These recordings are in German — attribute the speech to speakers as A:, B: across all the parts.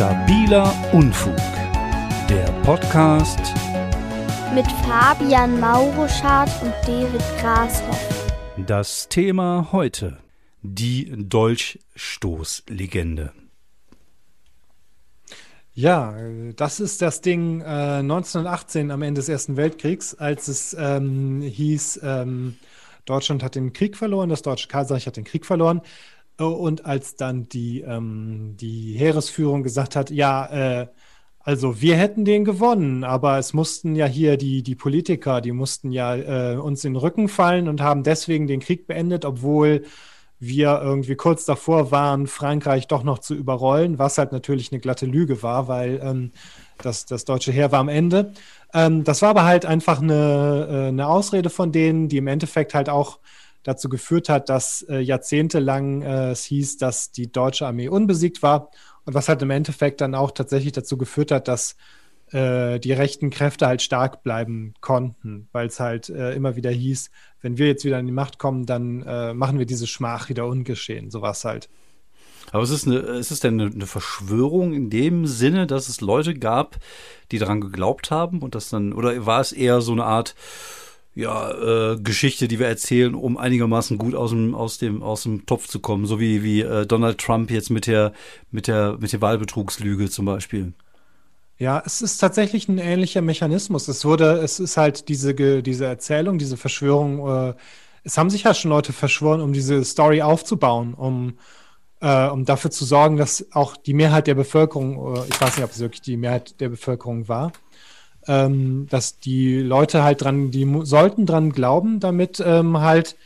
A: Stabiler Unfug, der Podcast
B: mit Fabian Mauruschardt und David Grashoff.
A: Das Thema heute: die Dolchstoßlegende.
C: Ja, das ist das Ding äh, 1918 am Ende des Ersten Weltkriegs, als es ähm, hieß, ähm, Deutschland hat den Krieg verloren, das Deutsche Kaiserreich hat den Krieg verloren. Äh, und als dann die, ähm, die Heeresführung gesagt hat, ja, äh, also wir hätten den gewonnen, aber es mussten ja hier die, die Politiker, die mussten ja äh, uns in den Rücken fallen und haben deswegen den Krieg beendet, obwohl wir irgendwie kurz davor waren, Frankreich doch noch zu überrollen, was halt natürlich eine glatte Lüge war, weil ähm, das, das deutsche Heer war am Ende. Ähm, das war aber halt einfach eine, äh, eine Ausrede von denen, die im Endeffekt halt auch dazu geführt hat, dass äh, jahrzehntelang äh, es hieß, dass die deutsche Armee unbesiegt war und was halt im Endeffekt dann auch tatsächlich dazu geführt hat, dass äh, die rechten Kräfte halt stark bleiben konnten, weil es halt äh, immer wieder hieß, wenn wir jetzt wieder an die Macht kommen, dann äh, machen wir diese Schmach wieder ungeschehen, sowas halt.
A: Aber ist es, eine, ist es denn eine, eine, Verschwörung in dem Sinne, dass es Leute gab, die daran geglaubt haben und das dann, oder war es eher so eine Art, ja, äh, Geschichte, die wir erzählen, um einigermaßen gut aus dem, aus dem, aus dem Topf zu kommen, so wie, wie äh, Donald Trump jetzt mit der, mit der, mit der Wahlbetrugslüge zum Beispiel.
C: Ja, es ist tatsächlich ein ähnlicher Mechanismus. Es wurde, es ist halt diese, diese Erzählung, diese Verschwörung, äh, es haben sich ja schon Leute verschworen, um diese Story aufzubauen, um, äh, um dafür zu sorgen, dass auch die Mehrheit der Bevölkerung, äh, ich weiß nicht, ob es wirklich die Mehrheit der Bevölkerung war, ähm, dass die Leute halt dran, die sollten dran glauben, damit ähm, halt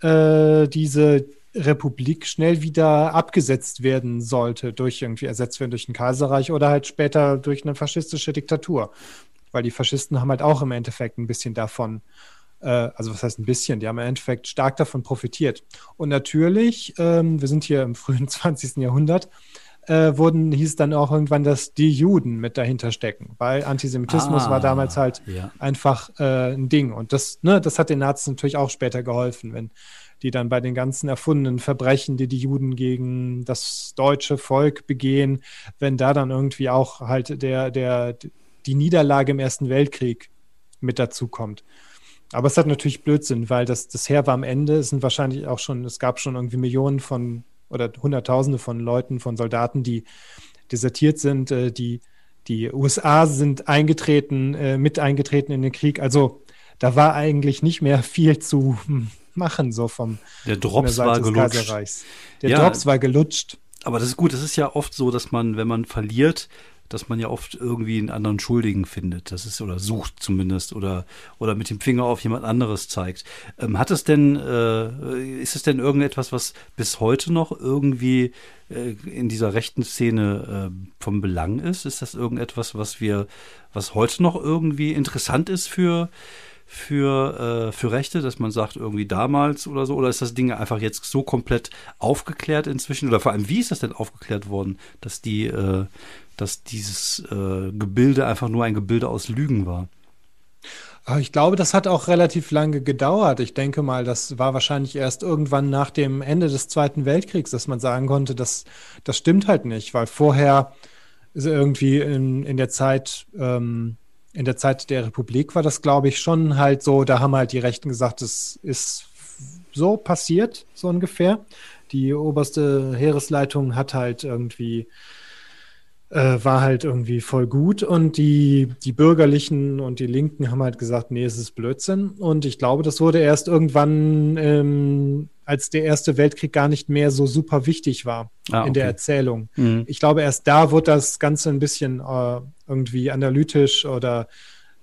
C: äh, diese Republik schnell wieder abgesetzt werden sollte, durch irgendwie ersetzt werden durch ein Kaiserreich oder halt später durch eine faschistische Diktatur. Weil die Faschisten haben halt auch im Endeffekt ein bisschen davon, äh, also was heißt ein bisschen, die haben im Endeffekt stark davon profitiert. Und natürlich, ähm, wir sind hier im frühen 20. Jahrhundert, äh, wurden, hieß dann auch irgendwann, dass die Juden mit dahinter stecken, weil Antisemitismus ah, war damals halt ja. einfach äh, ein Ding. Und das, ne, das hat den Nazis natürlich auch später geholfen, wenn die dann bei den ganzen erfundenen Verbrechen, die die Juden gegen das deutsche Volk begehen, wenn da dann irgendwie auch halt der, der, die Niederlage im Ersten Weltkrieg mit dazu kommt. Aber es hat natürlich Blödsinn, weil das, das Heer war am Ende. Es sind wahrscheinlich auch schon, es gab schon irgendwie Millionen von oder Hunderttausende von Leuten, von Soldaten, die desertiert sind, äh, die, die USA sind eingetreten, äh, mit eingetreten in den Krieg. Also da war eigentlich nicht mehr viel zu machen, so vom
A: der Drops der war gelutscht.
C: Der ja, Drops war gelutscht.
A: Aber das ist gut, das ist ja oft so, dass man, wenn man verliert, dass man ja oft irgendwie einen anderen Schuldigen findet. Das ist oder sucht zumindest oder oder mit dem Finger auf jemand anderes zeigt. Ähm, hat es denn äh, ist es denn irgendetwas, was bis heute noch irgendwie äh, in dieser rechten Szene äh, vom Belang ist? Ist das irgendetwas, was wir was heute noch irgendwie interessant ist für für, äh, für Rechte, dass man sagt, irgendwie damals oder so? Oder ist das Ding einfach jetzt so komplett aufgeklärt inzwischen? Oder vor allem, wie ist das denn aufgeklärt worden, dass die, äh, dass dieses äh, Gebilde einfach nur ein Gebilde aus Lügen war?
C: Ah, ich glaube, das hat auch relativ lange gedauert. Ich denke mal, das war wahrscheinlich erst irgendwann nach dem Ende des Zweiten Weltkriegs, dass man sagen konnte, dass das stimmt halt nicht, weil vorher ist irgendwie in, in der Zeit ähm, in der Zeit der Republik war das, glaube ich, schon halt so, da haben halt die Rechten gesagt, es ist so passiert, so ungefähr. Die oberste Heeresleitung hat halt irgendwie, äh, war halt irgendwie voll gut und die, die Bürgerlichen und die Linken haben halt gesagt, nee, es ist Blödsinn. Und ich glaube, das wurde erst irgendwann, ähm, als der Erste Weltkrieg gar nicht mehr so super wichtig war ah, in der Erzählung. Mhm. Ich glaube, erst da wurde das Ganze ein bisschen äh, irgendwie analytisch oder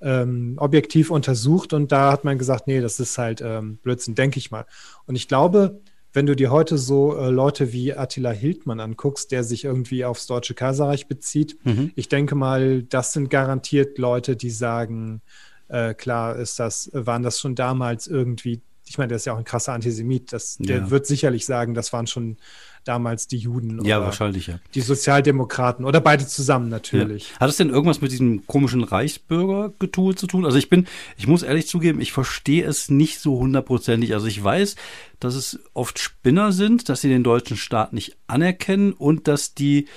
C: ähm, objektiv untersucht und da hat man gesagt, nee, das ist halt ähm, Blödsinn, denke ich mal. Und ich glaube, wenn du dir heute so äh, Leute wie Attila Hildmann anguckst, der sich irgendwie aufs Deutsche Kaiserreich bezieht, mhm. ich denke mal, das sind garantiert Leute, die sagen, äh, klar ist das, waren das schon damals irgendwie, ich meine, der ist ja auch ein krasser Antisemit, das, ja. der wird sicherlich sagen, das waren schon damals die Juden
A: ja, wahrscheinlich, ja.
C: die Sozialdemokraten oder beide zusammen natürlich.
A: Ja. Hat es denn irgendwas mit diesem komischen Reichsbürgergetue zu tun? Also ich bin, ich muss ehrlich zugeben, ich verstehe es nicht so hundertprozentig. Also ich weiß, dass es oft Spinner sind, dass sie den deutschen Staat nicht anerkennen und dass die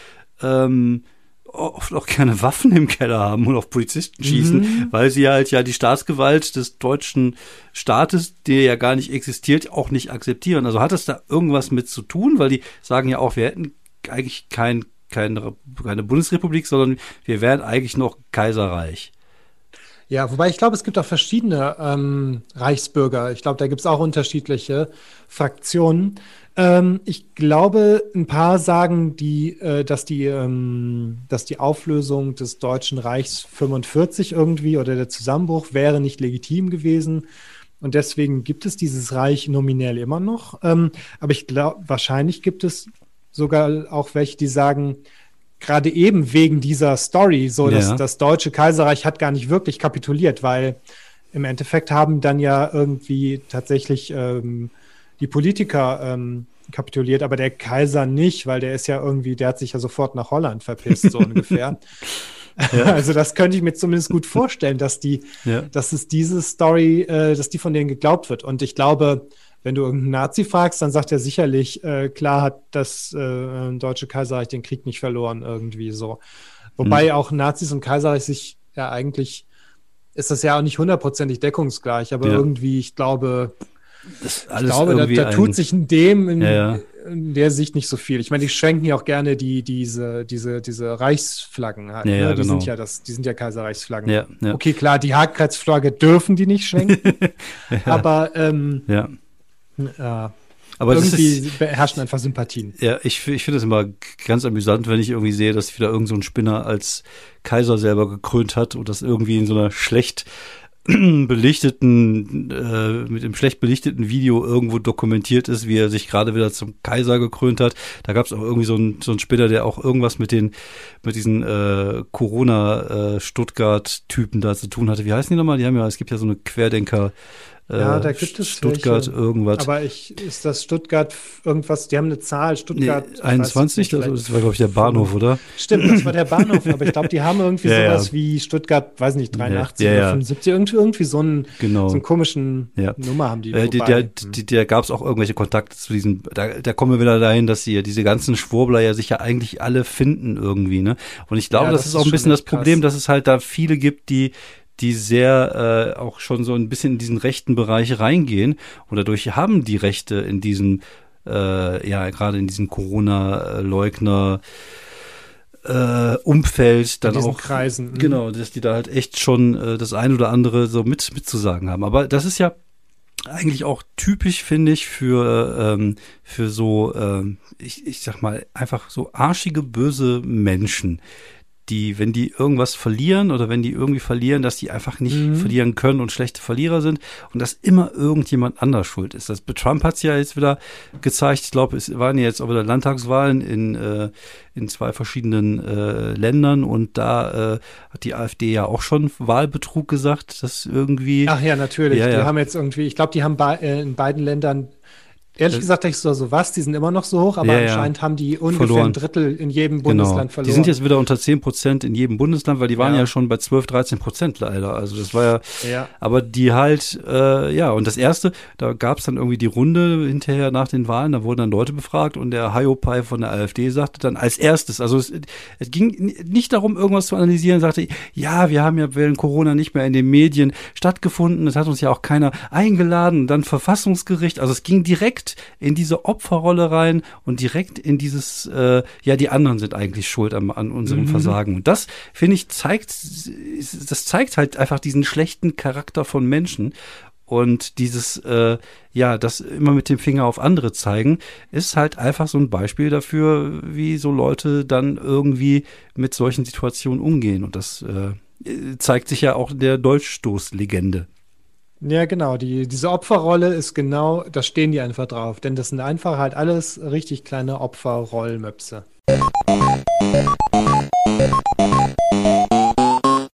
A: ähm, oft auch keine Waffen im Keller haben und auf Polizisten schießen, mhm. weil sie halt ja die Staatsgewalt des deutschen Staates, der ja gar nicht existiert, auch nicht akzeptieren. Also hat es da irgendwas mit zu tun, weil die sagen ja auch, wir hätten eigentlich kein, keine, keine Bundesrepublik, sondern wir wären eigentlich noch Kaiserreich.
C: Ja, wobei ich glaube, es gibt auch verschiedene ähm, Reichsbürger. Ich glaube, da gibt es auch unterschiedliche Fraktionen. Ähm, ich glaube, ein paar sagen, die, äh, dass, die, ähm, dass die Auflösung des Deutschen Reichs 45 irgendwie oder der Zusammenbruch wäre nicht legitim gewesen. Und deswegen gibt es dieses Reich nominell immer noch. Ähm, aber ich glaube, wahrscheinlich gibt es sogar auch welche, die sagen, gerade eben wegen dieser Story, so dass ja. das Deutsche Kaiserreich hat gar nicht wirklich kapituliert, weil im Endeffekt haben dann ja irgendwie tatsächlich ähm, die Politiker ähm, kapituliert, aber der Kaiser nicht, weil der ist ja irgendwie, der hat sich ja sofort nach Holland verpisst, so ungefähr. Ja. Also das könnte ich mir zumindest gut vorstellen, dass die, ja. dass es diese Story, äh, dass die von denen geglaubt wird. Und ich glaube, wenn du irgendeinen Nazi fragst, dann sagt er sicherlich, äh, klar hat das äh, Deutsche Kaiserreich den Krieg nicht verloren, irgendwie so. Wobei mhm. auch Nazis und Kaiserreich sich ja eigentlich, ist das ja auch nicht hundertprozentig deckungsgleich, aber ja. irgendwie, ich glaube, ich glaube, da, da tut sich in dem in, ja, ja. in, der Sicht nicht so viel. Ich meine, die schenken ja auch gerne die, diese, diese, diese Reichsflaggen halt.
A: Ja,
C: ne? Die
A: genau.
C: sind ja das, die sind ja Kaiserreichsflaggen. Okay, klar, die Hakenkreuzflagge dürfen die nicht schenken. aber ähm. Äh, aber irgendwie ist, herrschen einfach Sympathien.
A: Ja, ich, ich finde es immer ganz amüsant, wenn ich irgendwie sehe, dass wieder irgendein so Spinner als Kaiser selber gekrönt hat und das irgendwie in so einer schlecht belichteten, äh, mit dem schlecht belichteten Video irgendwo dokumentiert ist, wie er sich gerade wieder zum Kaiser gekrönt hat. Da gab es auch irgendwie so einen so einen Spinner, der auch irgendwas mit den, mit diesen äh, Corona-Stuttgart-Typen äh, da zu tun hatte. Wie heißen die nochmal? Die haben ja, es gibt ja so eine Querdenker-
C: ja, da gibt es
A: Stuttgart
C: welche.
A: irgendwas.
C: Aber ich, ist das Stuttgart irgendwas, die haben eine Zahl, Stuttgart.
A: Nee, 21, das, das, war, glaube ich, der Bahnhof, oder?
C: Stimmt, das war der Bahnhof, aber ich glaube, die haben irgendwie ja, sowas ja. wie Stuttgart, weiß nicht, 83 ja, oder 75, irgendwie, irgendwie so einen, genau. so einen komischen Nummer haben die.
A: Äh, die der die, der gab es auch irgendwelche Kontakte zu diesem, da, da kommen wir wieder dahin, dass sie diese ganzen Schwurbler ja sich ja eigentlich alle finden irgendwie, ne? Und ich glaube, das, das, ist auch ein bisschen das Problem, krass. dass es halt da viele gibt, die die sehr äh, auch schon so ein bisschen in diesen rechten Bereich reingehen und dadurch haben die Rechte in diesem, äh, ja, gerade in diesem Corona-Leugner äh, Umfeld dann auch
C: Kreisen.
A: Mhm. genau, dass die da halt echt schon äh, das ein oder andere so mit mitzusagen haben. Aber das ist ja eigentlich auch typisch, finde ich, für, ähm, für so, ähm, ich, ich sag mal, einfach so arschige, böse Menschen, die, wenn die irgendwas verlieren oder wenn die irgendwie verlieren, dass die einfach nicht mhm. verlieren können und schlechte Verlierer sind und dass immer irgendjemand anders schuld ist. Das Trump hat es ja jetzt wieder gezeigt. Ich glaube, es waren jetzt auch wieder Landtagswahlen in, äh, in zwei verschiedenen äh, Ländern und da äh, hat die AfD ja auch schon Wahlbetrug gesagt, dass irgendwie.
C: Ach ja, natürlich. Ja, die ja. haben jetzt irgendwie, ich glaube, die haben bei, äh, in beiden Ländern Ehrlich gesagt, ich so, so was, die sind immer noch so hoch, aber ja, anscheinend ja. haben die ungefähr verloren. ein Drittel in jedem genau. Bundesland genau. verloren.
A: Die sind jetzt wieder unter 10 Prozent in jedem Bundesland, weil die waren ja, ja schon bei 12, 13 Prozent leider. Also das war ja, ja. aber die halt, äh, ja, und das erste, da gab es dann irgendwie die Runde hinterher nach den Wahlen, da wurden dann Leute befragt und der Hayopai von der AfD sagte dann als erstes, also es, es ging nicht darum, irgendwas zu analysieren, sagte, ja, wir haben ja während Corona nicht mehr in den Medien stattgefunden, es hat uns ja auch keiner eingeladen, dann Verfassungsgericht, also es ging direkt in diese Opferrolle rein und direkt in dieses, äh, ja, die anderen sind eigentlich schuld an, an unserem mhm. Versagen. Und das, finde ich, zeigt, das zeigt halt einfach diesen schlechten Charakter von Menschen. Und dieses, äh, ja, das immer mit dem Finger auf andere zeigen, ist halt einfach so ein Beispiel dafür, wie so Leute dann irgendwie mit solchen Situationen umgehen. Und das äh, zeigt sich ja auch in der Dolchstoßlegende.
C: Ja, genau. Die, diese Opferrolle ist genau, da stehen die einfach drauf. Denn das sind einfach halt alles richtig kleine Opferrollmöpse.